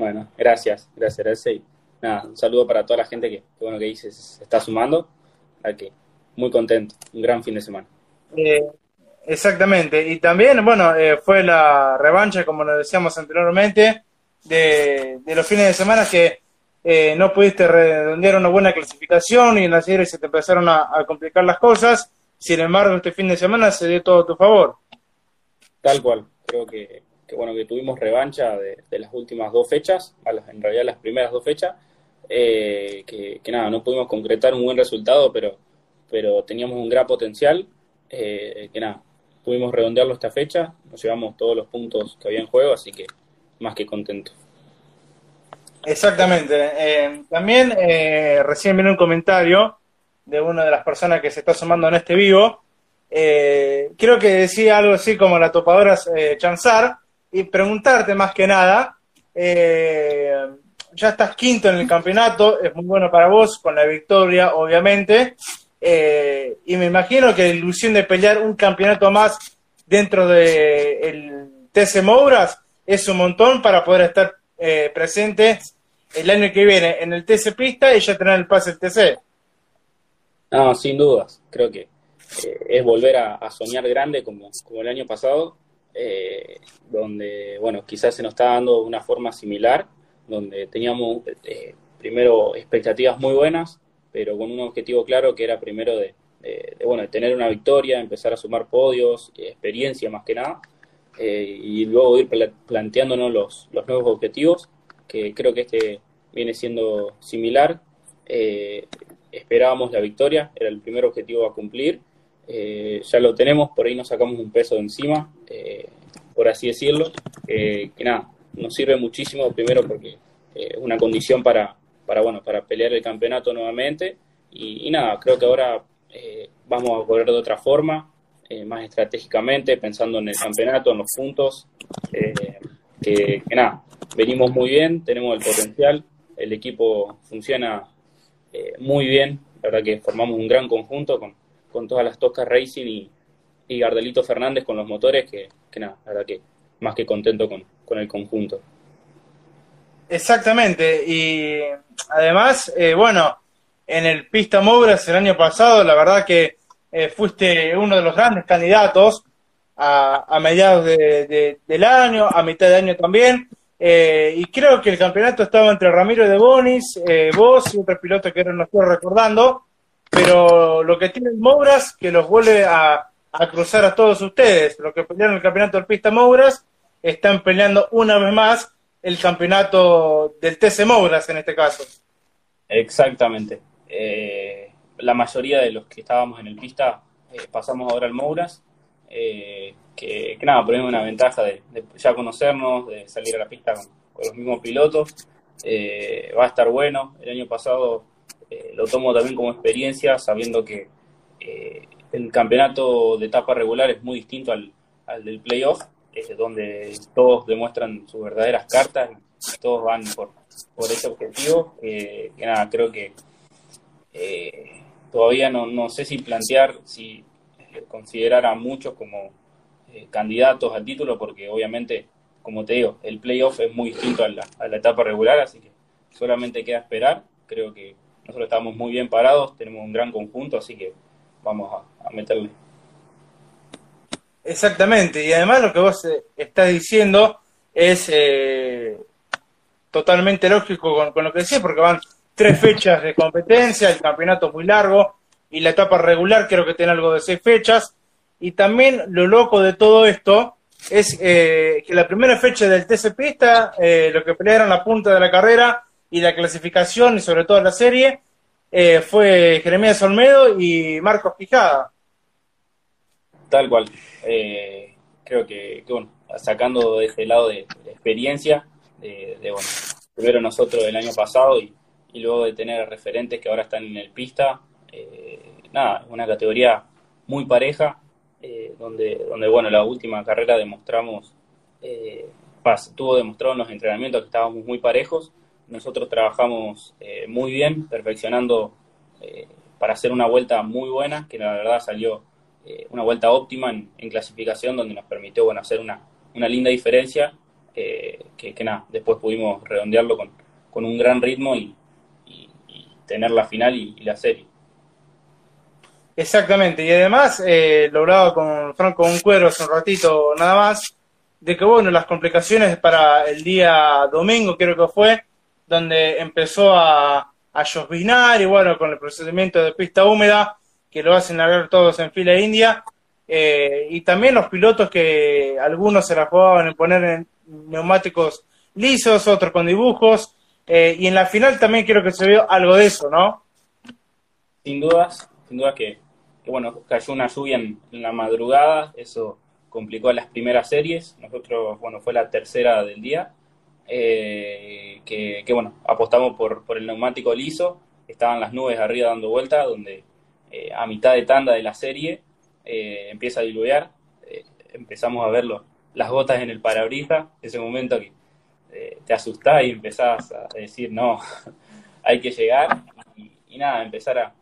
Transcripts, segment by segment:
Bueno, gracias, gracias, gracias. Y nada, un saludo para toda la gente que, bueno, que dice, se está sumando. Aquí, muy contento, un gran fin de semana. Eh, exactamente, y también, bueno, eh, fue la revancha, como lo decíamos anteriormente, de, los fines de semana que eh, no pudiste redondear una buena clasificación y en la serie se te empezaron a, complicar las cosas. Sin embargo, este fin de semana se dio todo a tu favor. Tal cual, creo que, bueno que tuvimos revancha de, las últimas dos fechas, en realidad las primeras dos fechas, eh, que, nada, no pudimos concretar un buen resultado, pero, pero teníamos un gran potencial, eh, que nada, pudimos redondearlo esta fecha, nos llevamos todos los puntos que había en juego, así que más que contento. Exactamente. Eh, también recién viene un comentario de una de las personas que se está sumando en este vivo. Creo que decía algo así como la topadora Chanzar y preguntarte más que nada. ya estás quinto en el campeonato, es muy bueno para vos, con la victoria, obviamente. y me imagino que la ilusión de pelear un campeonato más dentro del de TC Mouras es un montón para poder estar eh, presente el año que viene en el TC Pista y ya tener el pase del TC. No, sin dudas. Creo que eh, es volver a, soñar grande como, como el año pasado, eh, donde, bueno, quizás se nos está dando una forma similar, donde teníamos primero expectativas muy buenas, pero con un objetivo claro que era primero de, bueno, de tener una victoria, empezar a sumar podios, experiencia más que nada. Eh, y luego ir planteándonos los, los, nuevos objetivos, que creo que este viene siendo similar. Eh, esperábamos la victoria, era el primer objetivo a cumplir. Eh, ya lo tenemos, por ahí nos sacamos un peso de encima, por así decirlo, que nada, nos sirve muchísimo, primero porque es una condición para, para, bueno, para pelear el campeonato nuevamente. Y, nada, creo que ahora vamos a correr de otra forma, eh, más estratégicamente, pensando en el campeonato, en los puntos, eh, que, nada, venimos muy bien, tenemos el potencial, el equipo funciona eh, muy bien, la verdad que formamos un gran conjunto con, con todas las Toscas Racing y, y Gardelito Fernández con los motores, que, que nada, la verdad que más que contento con, con el conjunto. Exactamente, y además, bueno, en el Pista Mouras el año pasado, la verdad que eh, fuiste uno de los grandes candidatos a, mediados del año, a mitad de año también. Eh, y creo que el campeonato estaba entre Ramiro de Bonis, eh, vos y otro piloto que no estoy recordando. Pero lo que tiene Mouras, que los vuelve a, cruzar a todos ustedes. Los que pelearon el campeonato del Pista Mouras están peleando una vez más el campeonato del TC Mouras en este caso. Exactamente. Eh, la mayoría de los que estábamos en el pista eh, pasamos ahora al Mouras, eh, que, nada, ponemos una ventaja de, ya conocernos, de salir a la pista con, los mismos pilotos. Va a estar bueno. El año pasado lo tomo también como experiencia, sabiendo que el campeonato de etapa regular es muy distinto al, del playoff, donde todos demuestran sus verdaderas cartas, y todos van por, por ese objetivo. que nada, creo que todavía no, no sé si plantear, si eh, considerar a muchos como eh, candidatos al título, porque obviamente, como te digo, el playoff es muy distinto a la, a la etapa regular, así que solamente queda esperar. Creo que nosotros estamos muy bien parados, tenemos un gran conjunto, así que vamos a, meterle. Exactamente, y además lo que vos eh, estás diciendo es totalmente lógico con, lo que decís, porque van tres fechas de competencia, el campeonato es muy largo y la etapa regular creo que tiene algo de seis fechas. Y también lo loco de todo esto es eh, que la primera fecha del TC Pista, eh, lo que pelearon la punta de la carrera y la clasificación y sobre todo la serie, eh, fue Jeremías Olmedo y Marcos Quijada. Tal cual. creo que, bueno, sacando de ese lado de, experiencia, de, de, bueno, primero nosotros el año pasado y, y luego de tener referentes que ahora están en el pista, eh, nada, una categoría muy pareja, eh, donde, donde, bueno, la última carrera demostramos, eh, tuvo demostrado en los entrenamientos que estábamos muy parejos, nosotros trabajamos eh, muy bien, perfeccionando para hacer una vuelta muy buena, que la verdad salió una vuelta óptima en, clasificación, donde nos permitió, bueno, hacer una, una linda diferencia que, nada, después pudimos redondearlo con, con un gran ritmo y, tener la final y, la serie. Exactamente, y además eh, logrado con Franco un cuero hace un ratito nada más, de que bueno, las complicaciones para el día domingo creo que fue, donde empezó a, a y bueno, con el procedimiento de pista húmeda, que lo hacen largar todos en fila india, eh, y también los pilotos que algunos se la jugaban en poner en neumáticos lisos, otros con dibujos, eh, y en la final también creo que se vio algo de eso, ¿no? Sin dudas, sin dudas que, bueno, cayó una lluvia en, la madrugada, eso complicó las primeras series, nosotros, bueno, fue la tercera del día, eh, que, bueno, apostamos por, por el neumático liso, estaban las nubes arriba dando vuelta, donde a mitad de tanda de la serie eh, empieza a diluviar, eh, empezamos a ver las gotas en el parabrisas, ese momento que eh, te asustás y empezás a decir, no, hay que llegar y, nada, empezar a,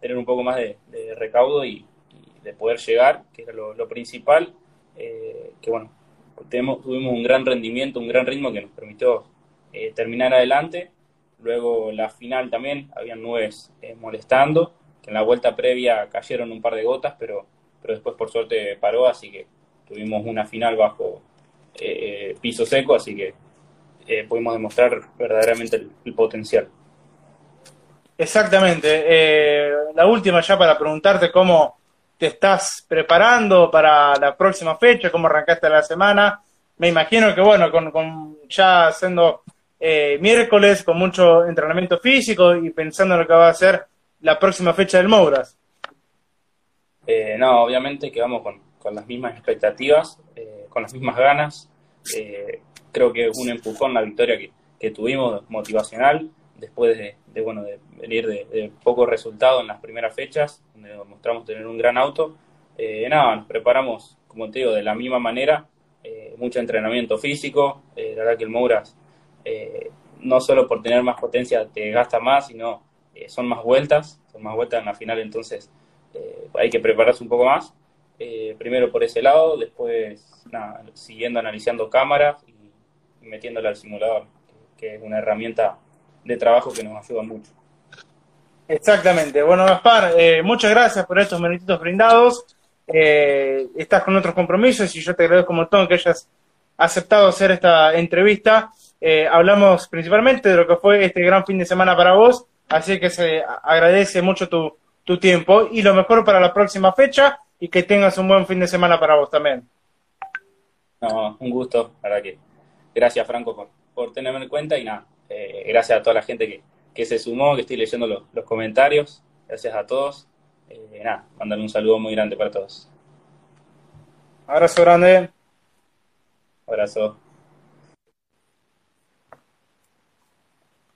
tener un poco más de, recaudo y, de poder llegar, que era lo, principal, que bueno, tuvimos un gran rendimiento, un gran ritmo que nos permitió terminar adelante. Luego la final también, habían nubes molestando, en la vuelta previa cayeron un par de gotas, pero, pero después por suerte paró, así que tuvimos una final bajo eh, piso seco, así que eh, pudimos demostrar verdaderamente el, potencial. Exactamente. Eh, la última ya para preguntarte cómo te estás preparando para la próxima fecha, cómo arrancaste la semana. Me imagino que, bueno, con, con ya siendo miércoles, con mucho entrenamiento físico y pensando en lo que va a ser la próxima fecha del Mouras? Eh, no, obviamente que vamos con, las mismas expectativas, eh, con las mismas ganas. Eh, creo que un empujón la victoria que, tuvimos motivacional después de, bueno de venir de, de, pocos resultados en las primeras fechas, donde mostramos tener un gran auto. nada, nos preparamos, como te digo, de la misma manera, mucho entrenamiento físico. la verdad que el Mouras, no solo por tener más potencia te gasta más, sino eh, son más vueltas, son más vueltas en la final, entonces eh, hay que prepararse un poco más. Eh, primero por ese lado, después siguiendo analizando cámaras y, metiéndola al simulador, que, es una herramienta de trabajo que nos ayuda mucho. Exactamente. Bueno, Gaspar, muchas gracias por estos minutitos brindados. estás con otros compromisos y yo te agradezco un montón que hayas aceptado hacer esta entrevista. hablamos principalmente de lo que fue este gran fin de semana para vos Así que se agradece mucho tu, tu tiempo y lo mejor para la próxima fecha y que tengas un buen fin de semana para vos también. No, un gusto, para que gracias Franco por, por tenerme en cuenta y nada, eh, gracias a toda la gente que, que se sumó, que estoy leyendo los, los comentarios, gracias a todos, eh, nada, mandarle un saludo muy grande para todos. Abrazo grande. Abrazo.